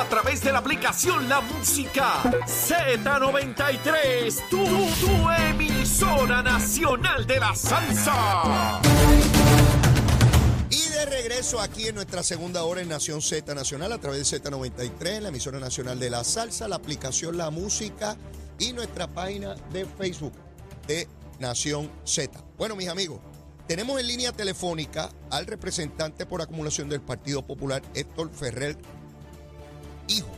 A través de la aplicación La Música Z93. Tu, tu emisora nacional de la salsa. Y de regreso aquí en nuestra segunda hora en Nación Z Nacional a través de Z93, la emisora nacional de la salsa, la aplicación La Música y nuestra página de Facebook de Nación Z. Bueno, mis amigos, tenemos en línea telefónica al representante por acumulación del Partido Popular, Héctor Ferrer Hijo,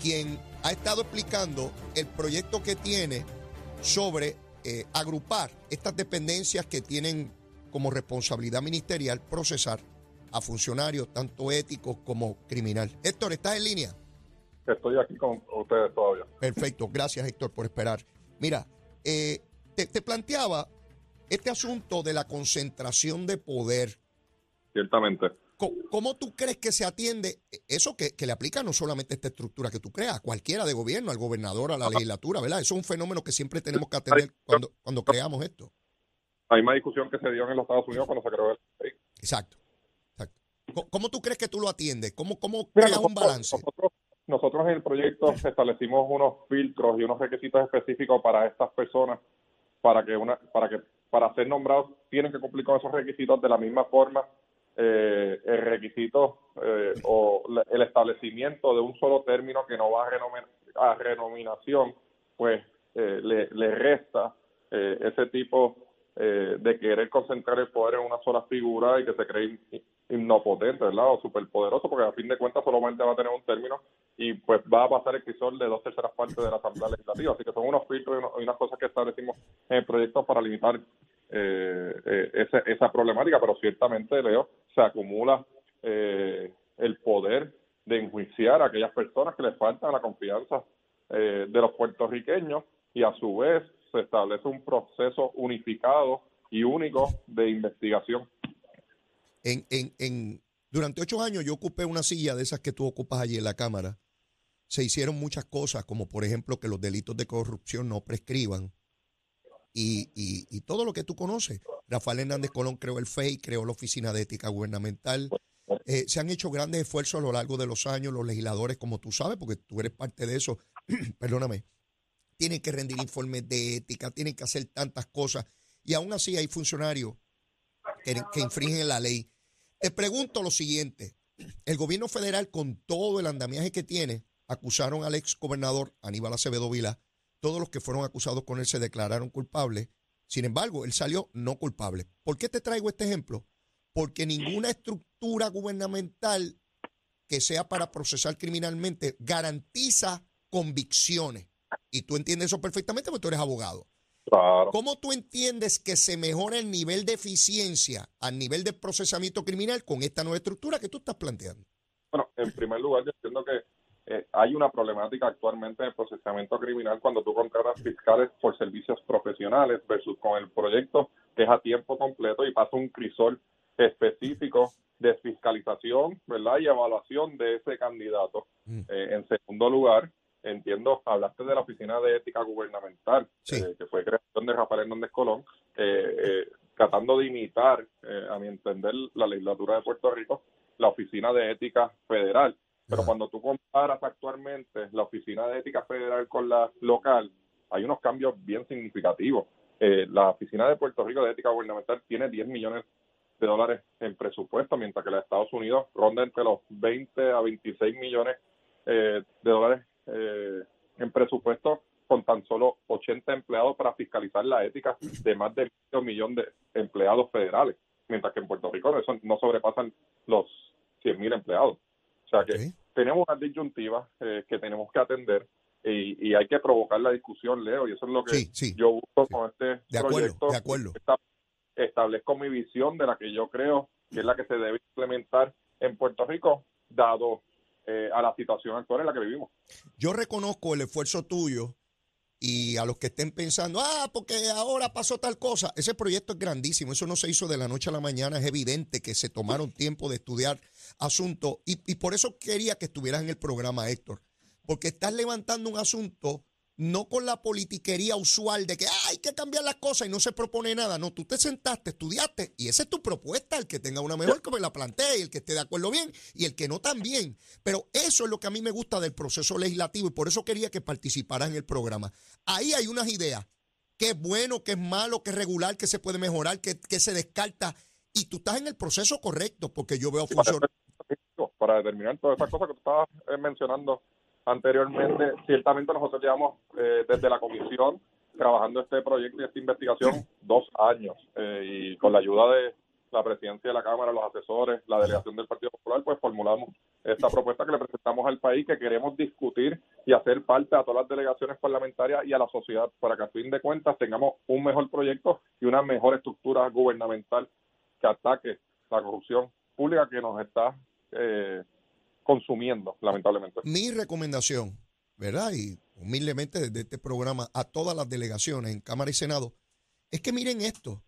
quien ha estado explicando el proyecto que tiene sobre eh, agrupar estas dependencias que tienen como responsabilidad ministerial procesar a funcionarios tanto éticos como criminal. Héctor, ¿estás en línea? Estoy aquí con ustedes todavía. Perfecto, gracias Héctor por esperar. Mira, eh, te, te planteaba este asunto de la concentración de poder. Ciertamente. ¿Cómo tú crees que se atiende eso que, que le aplica no solamente a esta estructura que tú creas, a cualquiera de gobierno, al gobernador, a la legislatura, ¿verdad? Eso es un fenómeno que siempre tenemos que atender cuando, cuando creamos esto. Hay más discusión que se dio en los Estados Unidos cuando se creó el país. Exacto. exacto. ¿Cómo tú crees que tú lo atiendes? ¿Cómo, cómo Mira, creas un balance? Nosotros, nosotros en el proyecto establecimos unos filtros y unos requisitos específicos para estas personas para que una para que para ser nombrados tienen que cumplir con esos requisitos de la misma forma eh, el requisito eh, o la- el establecimiento de un solo término que no va a, a renominación pues eh, le, le resta eh, ese tipo eh, de querer concentrar el poder en una sola figura y que se cree hipnopotente, ¿verdad? O superpoderoso, porque a fin de cuentas solamente va a tener un término y pues va a pasar el crisol de dos terceras partes de la Asamblea Legislativa. Así que son unos filtros y uno- y unas cosas que establecimos en el proyecto para limitar eh, eh, ese- esa problemática, pero ciertamente, Leo, se acumula eh, el poder de enjuiciar a aquellas personas que les faltan la confianza eh, de los puertorriqueños y a su vez se establece un proceso unificado y único de investigación. En, en, en, durante ocho años yo ocupé una silla de esas que tú ocupas allí en la Cámara. Se hicieron muchas cosas, como por ejemplo que los delitos de corrupción no prescriban y, todo lo que tú conoces. Rafael Hernández Colón creó el FEI, creó la Oficina de Ética Gubernamental. Eh, se han hecho grandes esfuerzos a lo largo de los años, los legisladores, como tú sabes, porque tú eres parte de eso, perdóname, tienen que rendir informes de ética, tienen que hacer tantas cosas, y aún así hay funcionarios que, que infringen la ley. Te pregunto lo siguiente, el gobierno federal con todo el andamiaje que tiene, acusaron al ex gobernador Aníbal Acevedo Vila, todos los que fueron acusados con él se declararon culpables, sin embargo, él salió no culpable. ¿Por qué te traigo este ejemplo? Porque ninguna estructura gubernamental que sea para procesar criminalmente garantiza convicciones. Y tú entiendes eso perfectamente porque tú eres abogado. Claro. ¿Cómo tú entiendes que se mejora el nivel de eficiencia al nivel de procesamiento criminal con esta nueva estructura que tú estás planteando? Bueno, en primer lugar, yo entiendo que eh, hay una problemática actualmente en el procesamiento criminal cuando tú contratas fiscales por servicios profesionales versus con el proyecto que es a tiempo completo y pasa un crisol específico de fiscalización, ¿verdad? Y evaluación de ese candidato. Mm. Eh, en segundo lugar, entiendo, hablaste de la Oficina de Ética Gubernamental, Sí. eh, que fue creación de Rafael Hernández Colón, eh, eh, tratando de imitar, eh, a mi entender, la legislatura de Puerto Rico, la Oficina de Ética Federal. Pero Ajá. cuando tú comparas actualmente la Oficina de Ética Federal con la local, hay unos cambios bien significativos. Eh, la Oficina de Puerto Rico de Ética Gubernamental tiene 10 millones de dólares en presupuesto, mientras que la de Estados Unidos ronda entre los 20 a 26 millones eh, de dólares eh, en presupuesto con tan solo 80 empleados para fiscalizar la ética de más de medio millón de empleados federales, mientras que en Puerto Rico eso no sobrepasan los 100 mil empleados. O sea que tenemos una disyuntiva eh, que tenemos que atender y, y hay que provocar la discusión, Leo, y eso es lo que Sí, sí. yo busco con este De acuerdo, proyecto. de acuerdo. Esta- establezco mi visión de la que yo creo que es la que se debe implementar en Puerto Rico, dado eh, a la situación actual en la que vivimos. Yo reconozco el esfuerzo tuyo Y a los que estén pensando, ah, porque ahora pasó tal cosa, ese proyecto es grandísimo, eso no se hizo de la noche a la mañana, es evidente que se tomaron tiempo de estudiar asuntos y, y por eso quería que estuvieras en el programa, Héctor, porque estás levantando un asunto no con la politiquería usual de que hay que cambiar las cosas y no se propone nada. No, tú te sentaste, estudiaste y esa es tu propuesta, el que tenga una mejor que me la plantee y el que esté de acuerdo bien y el que no también. Pero eso es lo que a mí me gusta del proceso legislativo y por eso quería que participaras en el programa. Ahí hay unas ideas, qué es bueno, qué es malo, qué es regular, qué se puede mejorar, qué, se descarta. Y tú estás en el proceso correcto porque yo veo funcionar. Para determinar todas esas cosas que tú estabas eh, mencionando anteriormente, ciertamente nosotros llevamos eh, desde la comisión trabajando este proyecto y esta investigación dos años eh, y con la ayuda de la presidencia de la Cámara, los asesores, la delegación del Partido Popular, pues formulamos esta propuesta que le presentamos al país, que queremos discutir y hacer parte a todas las delegaciones parlamentarias y a la sociedad para que a fin de cuentas tengamos un mejor proyecto y una mejor estructura gubernamental que ataque la corrupción pública que nos está eh, consumiendo, lamentablemente. Mi recomendación, ¿verdad? Y humildemente desde este programa a todas las delegaciones en Cámara y Senado, es que miren esto.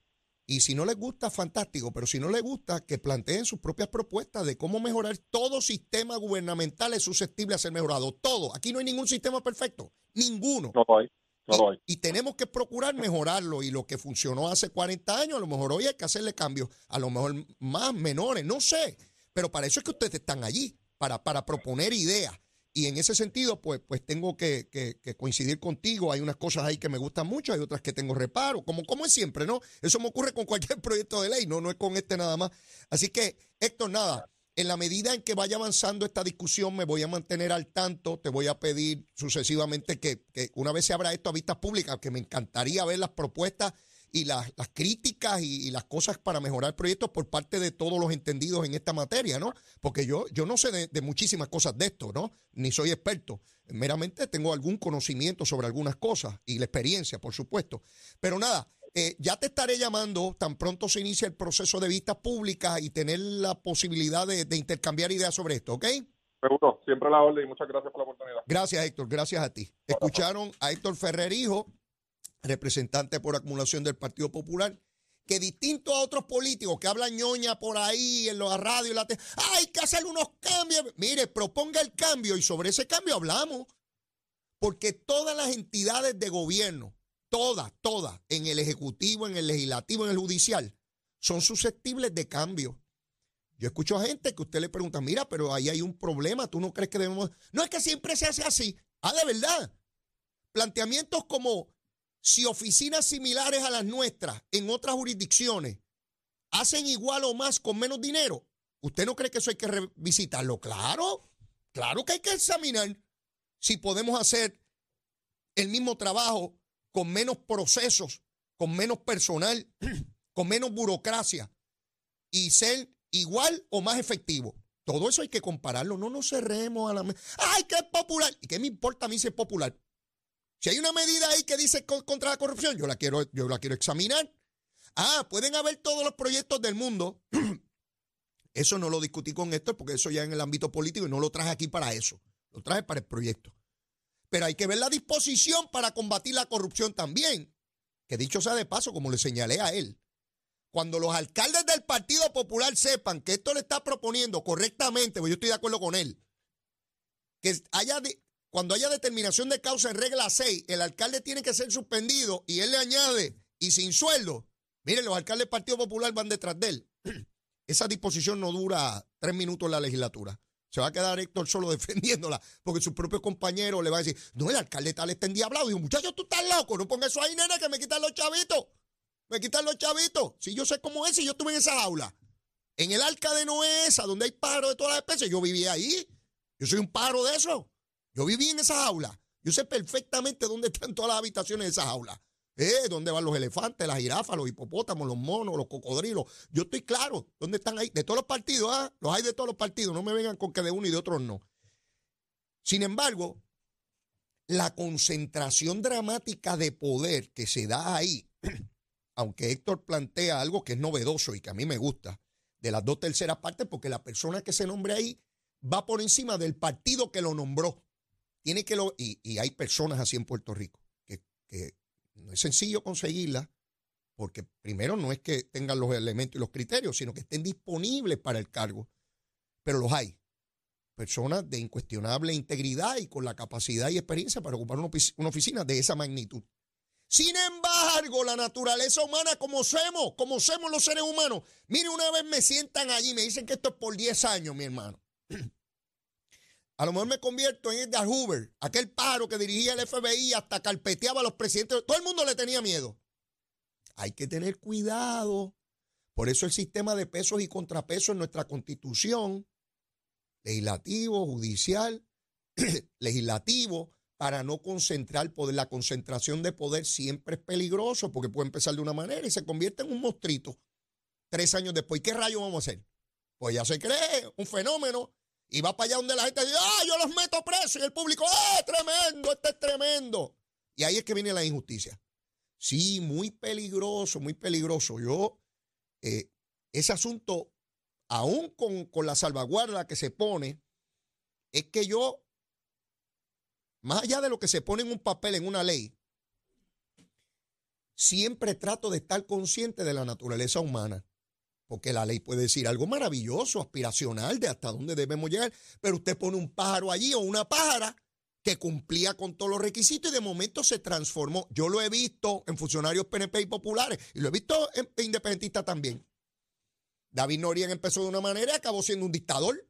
Y si no les gusta, fantástico, pero si no les gusta, que planteen sus propias propuestas de cómo mejorar todo sistema gubernamental es susceptible a ser mejorado. Todo. Aquí no hay ningún sistema perfecto. Ninguno. No hay. No hay. Y, tenemos que procurar mejorarlo. Y lo que funcionó hace 40 años, a lo mejor hoy hay que hacerle cambios, a lo mejor más menores, no sé. Pero para eso es que ustedes están allí para, para proponer ideas. Y en ese sentido, pues, pues tengo que, coincidir contigo. Hay unas cosas ahí que me gustan mucho, hay otras que tengo reparo, como, como es siempre, ¿no? Eso me ocurre con cualquier proyecto de ley, no, no es con este nada más. Así que, Héctor, nada, en la medida en que vaya avanzando esta discusión, me voy a mantener al tanto, te voy a pedir sucesivamente que, que una vez se abra esto a vistas públicas, que me encantaría ver las propuestas y las, las críticas y, las cosas para mejorar el proyecto por parte de todos los entendidos en esta materia, ¿no? Porque yo, yo no sé de, muchísimas cosas de esto, ¿no? Ni soy experto. Meramente tengo algún conocimiento sobre algunas cosas y la experiencia, por supuesto. Pero nada, eh, ya te estaré llamando tan pronto se inicie el proceso de vistas públicas y tener la posibilidad de, de intercambiar ideas sobre esto, ¿ok? Seguro, siempre la orden y muchas gracias por la oportunidad. Gracias, Héctor, gracias a ti. Escucharon a Héctor Ferrer, hijo representante por acumulación del Partido Popular, que distinto a otros políticos que hablan ñoña por ahí en la radio, la hay que hacer unos cambios. Mire, proponga el cambio y sobre ese cambio hablamos. Porque todas las entidades de gobierno, todas, todas, en el Ejecutivo, en el Legislativo, en el Judicial, son susceptibles de cambio. Yo escucho a gente que usted le pregunta, mira, pero ahí hay un problema, ¿tú no crees que debemos...? No es que siempre se hace así. Ah, de verdad. Planteamientos como si oficinas similares a las nuestras en otras jurisdicciones hacen igual o más con menos dinero, ¿usted no cree que eso hay que revisitarlo? Claro, claro que hay que examinar si podemos hacer el mismo trabajo con menos procesos, con menos personal, con menos burocracia y ser igual o más efectivo. Todo eso hay que compararlo. No nos cerremos a la... ¡Ay, qué popular! ¿Y qué me importa a mí si es popular? Si hay una medida ahí que dice contra la corrupción, yo la quiero, yo la quiero examinar. Ah, pueden haber todos los proyectos del mundo. Eso no lo discutí con Héctor porque eso ya en el ámbito político y no lo traje aquí para eso. Lo traje para el proyecto. Pero hay que ver la disposición para combatir la corrupción también. Que dicho sea de paso, como le señalé a él, cuando los alcaldes del Partido Popular sepan que esto le está proponiendo correctamente, pues yo estoy de acuerdo con él, que haya cuando haya determinación de causa en regla 6, el alcalde tiene que ser suspendido y él le añade y sin sueldo. Miren, los alcaldes del Partido Popular van detrás de él. Esa disposición no dura tres minutos en la legislatura. Se va a quedar Héctor solo defendiéndola, porque sus propios compañeros le van a decir, no, el alcalde tal está endiablado. Digo, muchachos, tú estás loco, no pongas eso ahí, nena, que me quitan los chavitos. Me quitan los chavitos. Si yo sé cómo es, si yo estuve en esa aula. En el arca de esa, donde hay pájaros de todas las especies, yo vivía ahí. Yo soy un pájaro de eso. Yo viví en esa jaula. Yo sé perfectamente dónde están todas las habitaciones de esa jaula. Eh, dónde van los elefantes, las jirafas, los hipopótamos, los monos, los cocodrilos. Yo estoy claro dónde están ahí. De todos los partidos, ¿ah? Los hay de todos los partidos. No me vengan con que de uno y de otros no. Sin embargo, la concentración dramática de poder que se da ahí, aunque Héctor plantea algo que es novedoso y que a mí me gusta, de las dos terceras partes, porque la persona que se nombre ahí va por encima del partido que lo nombró. Tiene que lo, y, hay personas así en Puerto Rico, que que no es sencillo conseguirla, porque primero no es que tengan los elementos y los criterios, sino que estén disponibles para el cargo, pero los hay. Personas de incuestionable integridad y con la capacidad y experiencia para ocupar una, una oficina de esa magnitud. Sin embargo, la naturaleza humana, como somos, como somos los seres humanos, mire, una vez me sientan allí y me dicen que esto es por 10 años, mi hermano. A lo mejor me convierto en Edgar Hoover, aquel pájaro que dirigía el FBI hasta carpeteaba a los presidentes. Todo el mundo le tenía miedo. Hay que tener cuidado. Por eso el sistema de pesos y contrapesos en nuestra constitución, legislativo, judicial, legislativo, para no concentrar poder. La concentración de poder siempre es peligroso porque puede empezar de una manera y se convierte en un monstruito tres años después. ¿Qué rayo vamos a hacer? Pues ya se cree un fenómeno y va para allá donde la gente dice, ah, yo los meto presos y el público, ah, tremendo, este es tremendo. Y ahí es que viene la injusticia. Sí, muy peligroso, muy peligroso. Yo, eh, ese asunto, aún con, con la salvaguarda que se pone, es que yo más allá de lo que se pone en un papel, en una ley, siempre trato de estar consciente de la naturaleza humana. Porque la ley puede decir algo maravilloso, aspiracional, de hasta dónde debemos llegar, pero usted pone un pájaro allí o una pájara que cumplía con todos los requisitos y de momento se transformó. Yo lo he visto en funcionarios PNP y populares y lo he visto en independentistas también. David Noriega empezó de una manera y acabó siendo un dictador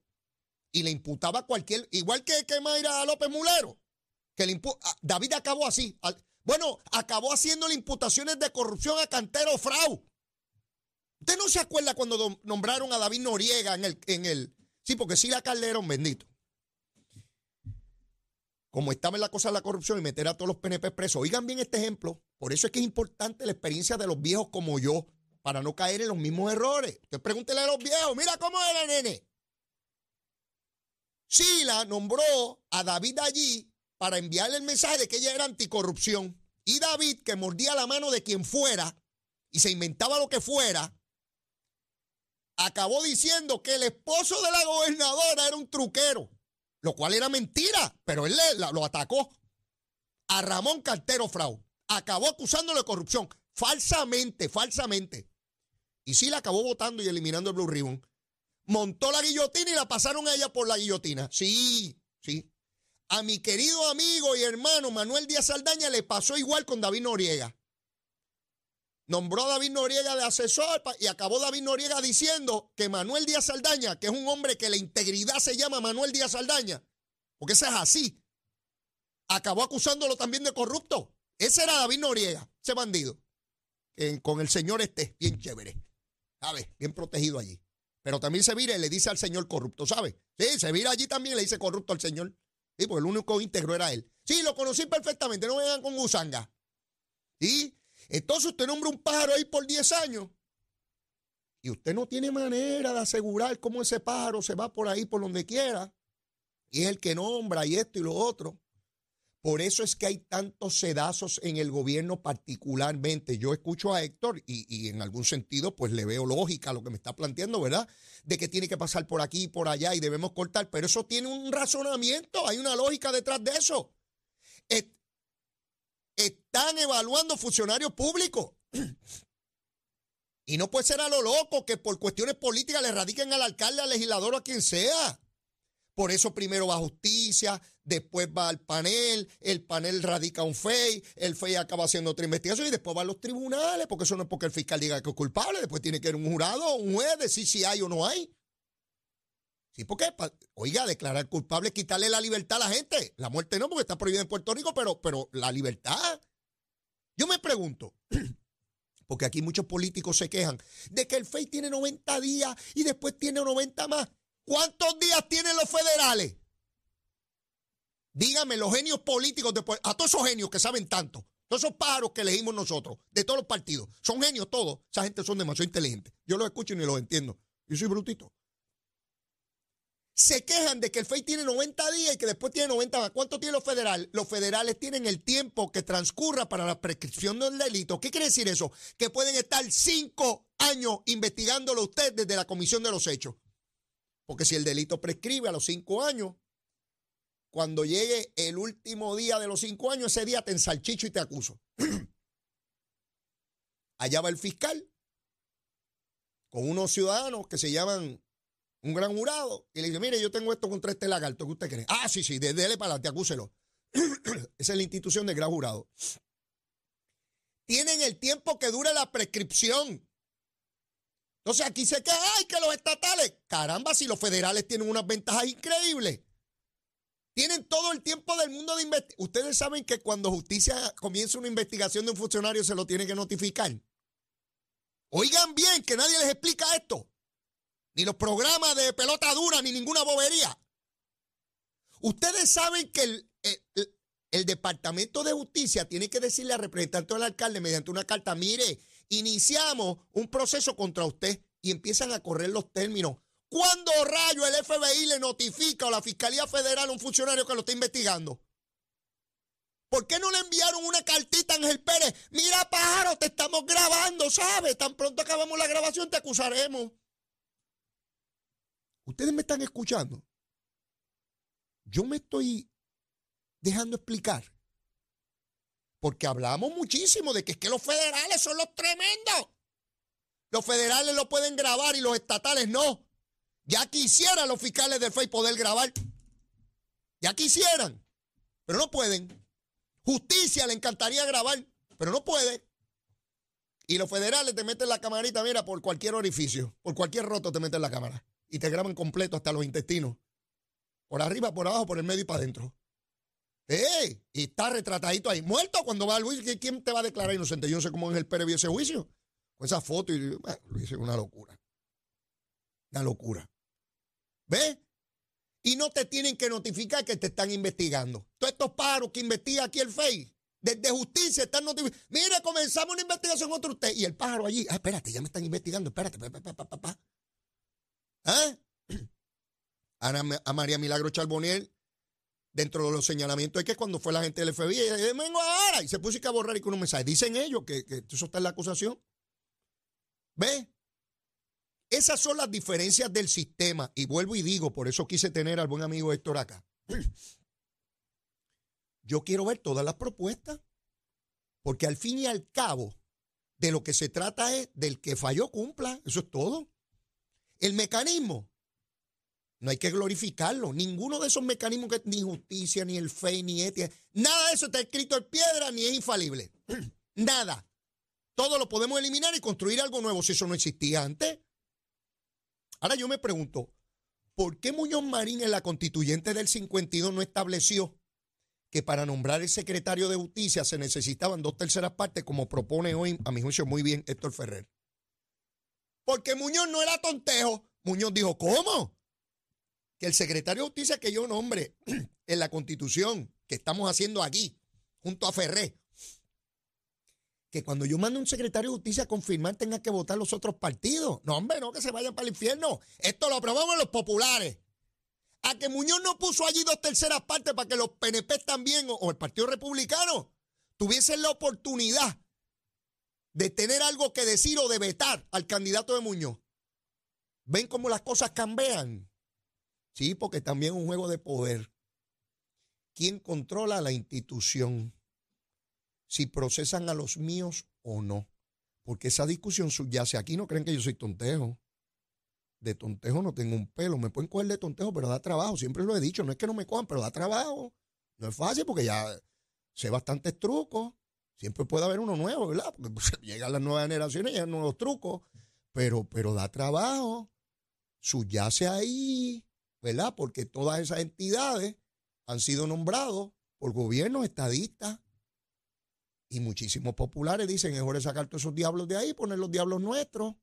y le imputaba cualquier, igual que, que Mayra López Mulero que David acabó así. Bueno, acabó haciendo imputaciones de corrupción a Cantero Frau. ¿Usted no se acuerda cuando nombraron a David Noriega en el, en el... Sí, porque sí la Calderón, bendito. Como estaba en la cosa de la corrupción y meter a todos los PNP presos. Oigan bien este ejemplo. Por eso es que es importante la experiencia de los viejos como yo, para no caer en los mismos errores. Usted pregúntele a los viejos, mira cómo era, nene. Sila nombró a David allí para enviarle el mensaje de que ella era anticorrupción. Y David, que mordía la mano de quien fuera y se inventaba lo que fuera, acabó diciendo que el esposo de la gobernadora era un truquero, lo cual era mentira, pero él lo atacó. A Ramón Cartero Frau. Acabó acusándolo de corrupción, falsamente, falsamente. Y sí la acabó votando y eliminando el Blue Ribbon. Montó la guillotina y la pasaron a ella por la guillotina. Sí, sí. A mi querido amigo y hermano Manuel Díaz Saldaña le pasó igual con David Noriega. Nombró a David Noriega de asesor y acabó David Noriega diciendo que Manuel Díaz Saldaña, que es un hombre que la integridad se llama Manuel Díaz Saldaña, porque ese es así, acabó acusándolo también de corrupto. Ese era David Noriega, ese bandido, con el señor este, bien chévere, ¿sabes? Bien protegido allí. Pero también se vira y le dice al señor corrupto, ¿sabe? Sí, se vira allí también y le dice corrupto al señor. Sí, porque el único íntegro era él. Sí, lo conocí perfectamente, no vengan con gusanga. ¿Sí? Entonces usted nombra un pájaro ahí por 10 años y usted no tiene manera de asegurar cómo ese pájaro se va por ahí, por donde quiera. Y es el que nombra y esto y lo otro. Por eso es que hay tantos sedazos en el gobierno particularmente. Yo escucho a Héctor y, en algún sentido pues le veo lógica a lo que me está planteando, ¿verdad? De que tiene que pasar por aquí y por allá y debemos cortar, pero eso tiene un razonamiento, hay una lógica detrás de eso. Están evaluando funcionarios públicos. Y no puede ser a lo loco que por cuestiones políticas le radiquen al alcalde, al legislador o a quien sea. Por eso primero va justicia, después va al panel, el panel radica un FEI, el FEI acaba haciendo otra investigación y después va a los tribunales, porque eso no es porque el fiscal diga que es culpable, después tiene que ir un jurado, un juez, decir si hay o no hay. Sí, porque, oiga, declarar culpable es quitarle la libertad a la gente. La muerte no, porque está prohibida en Puerto Rico, pero, pero la libertad. Yo me pregunto, porque aquí muchos políticos se quejan de que el FEI tiene 90 días y después tiene 90 más. ¿Cuántos días tienen los federales? Dígame, los genios políticos, después, a todos esos genios que saben tanto, todos esos pájaros que elegimos nosotros, de todos los partidos, son genios todos. Esa gente son demasiado inteligentes. Yo los escucho y ni los entiendo. Yo soy brutito. Se quejan de que el FEI tiene 90 días y que después tiene 90 más. ¿Cuánto tiene los federales? Los federales tienen el tiempo que transcurra para la prescripción del delito. ¿Qué quiere decir eso? Que pueden estar cinco años investigándolo usted desde la comisión de los hechos. Porque si el delito prescribe a los cinco años, cuando llegue el último día de los cinco años, ese día te ensalchicho y te acuso. Allá va el fiscal con unos ciudadanos que se llaman un gran jurado y le dice, mire, yo tengo esto contra este lagarto, ¿qué usted cree? Ah, sí, sí, déle para adelante, acúselo. Esa es la institución del gran jurado. Tienen el tiempo que dura la prescripción. Entonces aquí se queda, ay, que los estatales, caramba, si los federales tienen unas ventajas increíbles. Tienen todo el tiempo del mundo de investigar. Ustedes saben que cuando justicia comienza una investigación de un funcionario se lo tiene que notificar. Oigan bien, que nadie les explica esto ni los programas de pelota dura, ni ninguna bobería. Ustedes saben que el, el, Departamento de Justicia tiene que decirle al representante del alcalde mediante una carta, mire, iniciamos un proceso contra usted y empiezan a correr los términos. ¿Cuándo rayo el FBI le notifica o la Fiscalía Federal a un funcionario que lo está investigando? ¿Por qué no le enviaron una cartita a Ángel Pérez? Mira, pájaro, te estamos grabando, ¿sabes? Tan pronto acabamos la grabación te acusaremos. Ustedes me están escuchando. Yo me estoy dejando explicar. Porque hablamos muchísimo de que es que los federales son los tremendos. Los federales lo pueden grabar y los estatales no. Ya quisieran los fiscales del FEI poder grabar. Ya quisieran. Pero no pueden. Justicia le encantaría grabar, pero no puede. Y los federales te meten la camarita, mira, por cualquier orificio, por cualquier roto te meten la cámara y te graban completo hasta los intestinos. Por arriba, por abajo, por el medio y para adentro. ¡Eh! Y está retratadito ahí. Muerto cuando va al juicio. ¿Quién te va a declarar inocente? Yo no sé cómo el Pérez vio ese juicio. Con esa foto y bueno, lo hice una locura. Una locura. ¿Ves? Y no te tienen que notificar que te están investigando. Todos estos paros que investiga aquí el FEI, desde justicia están notificando. Mire, comenzamos una investigación contra usted. Y el pájaro allí, ah, espérate, ya me están investigando, espérate, pa, pa, pa, pa, ¿Eh? a María Milagro Charboniel, dentro de los señalamientos, es que cuando fue la gente del FBI, vengo ahora, y se puso a borrar y con un mensaje. Dicen ellos que, eso está en la acusación. ¿Ve? Esas son las diferencias del sistema. Y vuelvo y digo, por eso quise tener al buen amigo Héctor acá. Yo quiero ver todas las propuestas, porque al fin y al cabo, de lo que se trata es del que falló cumpla, eso es todo. El mecanismo, no hay que glorificarlo. Ninguno de esos mecanismos, que, ni justicia, ni el fe, ni ética, nada de eso está escrito en piedra ni es infalible. nada. Todo lo podemos eliminar y construir algo nuevo si eso no existía antes. Ahora yo me pregunto, ¿por qué Muñoz Marín en la constituyente del 52 no estableció que para nombrar el secretario de justicia se necesitaban dos terceras partes, como propone hoy, a mi juicio, muy bien Héctor Ferrer? Porque Muñoz no era tontejo. Muñoz dijo, ¿cómo? Que el secretario de justicia que yo nombre en la constitución que estamos haciendo aquí, junto a Ferré, que cuando yo mando un secretario de justicia a confirmar tenga que votar los otros partidos. No, hombre, no que se vayan para el infierno. Esto lo aprobamos los populares. A que Muñoz no puso allí dos terceras partes para que los PNP también o el Partido Republicano tuviesen la oportunidad de tener algo que decir o de vetar al candidato de Muñoz. ¿Ven cómo las cosas cambian? Sí, porque también es un juego de poder. ¿Quién controla la institución? Si procesan a los míos o no. Porque esa discusión subyace aquí. No creen que yo soy tontejo. De tontejo no tengo un pelo. Me pueden coger de tontejo, pero da trabajo. Siempre lo he dicho. No es que no me cojan, pero da trabajo. No es fácil porque ya sé bastantes trucos. Siempre puede haber uno nuevo, ¿verdad? Porque pues, llegan las nuevas generaciones, llegan nuevos trucos, pero, pero da trabajo, subyace ahí, ¿verdad? Porque todas esas entidades han sido nombrados por gobiernos estadistas y muchísimos populares dicen, es mejor sacar todos esos diablos de ahí, poner los diablos nuestros.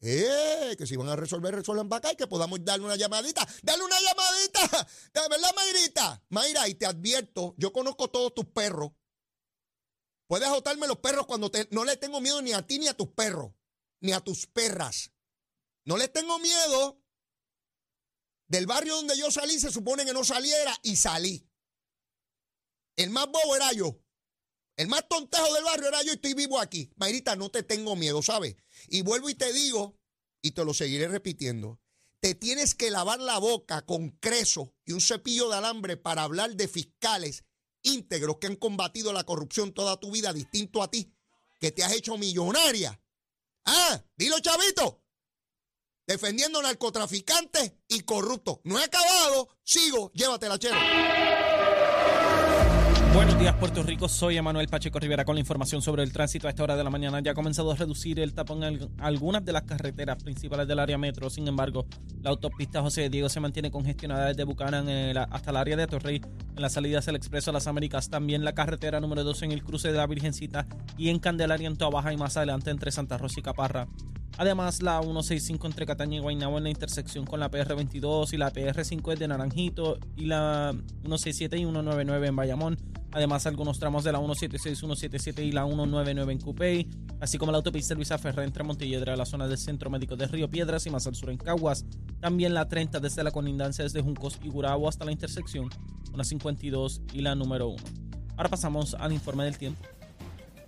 Eh, que si van a resolver, resuelvan para acá y que podamos darle una llamadita. Dale una llamadita. ¿Verdad, Mayrita? Mayra, y te advierto, yo conozco todos tus perros. Puedes azotarme los perros cuando te, no le tengo miedo ni a ti ni a tus perros, ni a tus perras. No le tengo miedo. Del barrio donde yo salí se supone que no saliera y salí. El más bobo era yo. El más tontejo del barrio era yo y estoy vivo aquí. Mayrita, no te tengo miedo, ¿sabes? Y vuelvo y te digo, y te lo seguiré repitiendo. te tienes que lavar la boca con creso y un cepillo de alambre para hablar de fiscales íntegros que han combatido la corrupción toda tu vida, distinto a ti, que te has hecho millonaria. Ah, dilo chavito. Defendiendo narcotraficantes y corruptos. No he acabado, sigo, llévatela, chero. Buenos días, Puerto Rico. Soy Emanuel Pacheco Rivera con la información sobre el tránsito. A esta hora de la mañana ya ha comenzado a reducir el tapón en algunas de las carreteras principales del área metro. Sin embargo, la autopista José Diego se mantiene congestionada desde Bucanan hasta el área de Torrey. En las salidas del Expreso a las Américas, también la carretera número 2 en el cruce de la Virgencita y en Candelaria en Toa Baja y más adelante entre Santa Rosa y Caparra. Además, la 165 entre Cataña y Guaynabo en la intersección con la PR22 y la PR5 de Naranjito y la 167 y 199 en Bayamón. Además, algunos tramos de la 176, 177 y la 199 en Cupey, así como la autopista Luisa Ferrer entre Montelledra, la zona del Centro Médico de Río Piedras y más al sur en Caguas. También la 30 desde la colindancia desde Juncos y Gurabo hasta la intersección, una 52 y la número 1. Ahora pasamos al informe del tiempo.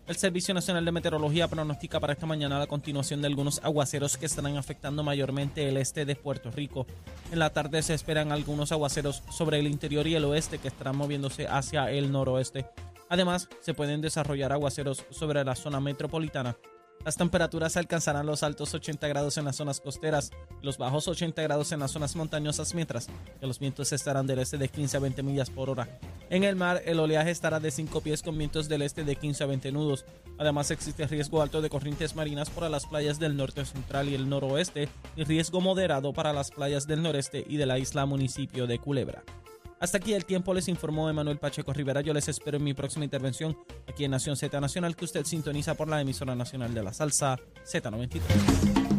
El Servicio Nacional de Meteorología pronostica para esta mañana la continuación de algunos aguaceros que estarán afectando mayormente el este de Puerto Rico. En la tarde se esperan algunos aguaceros sobre el interior y el oeste que estarán moviéndose hacia el noroeste. Además, se pueden desarrollar aguaceros sobre la zona metropolitana las temperaturas alcanzarán los altos 80 grados en las zonas costeras y los bajos 80 grados en las zonas montañosas, mientras que los vientos estarán del este de 15 a 20 millas por hora. En el mar, el oleaje estará de 5 pies con vientos del este de 15 a 20 nudos. Además, existe riesgo alto de corrientes marinas para las playas del norte central y el noroeste y riesgo moderado para las playas del noreste y de la isla municipio de Culebra. Hasta aquí el tiempo les informó Emanuel Pacheco Rivera. Yo les espero en mi próxima intervención aquí en Nación Z Nacional que usted sintoniza por la emisora nacional de la salsa Z93.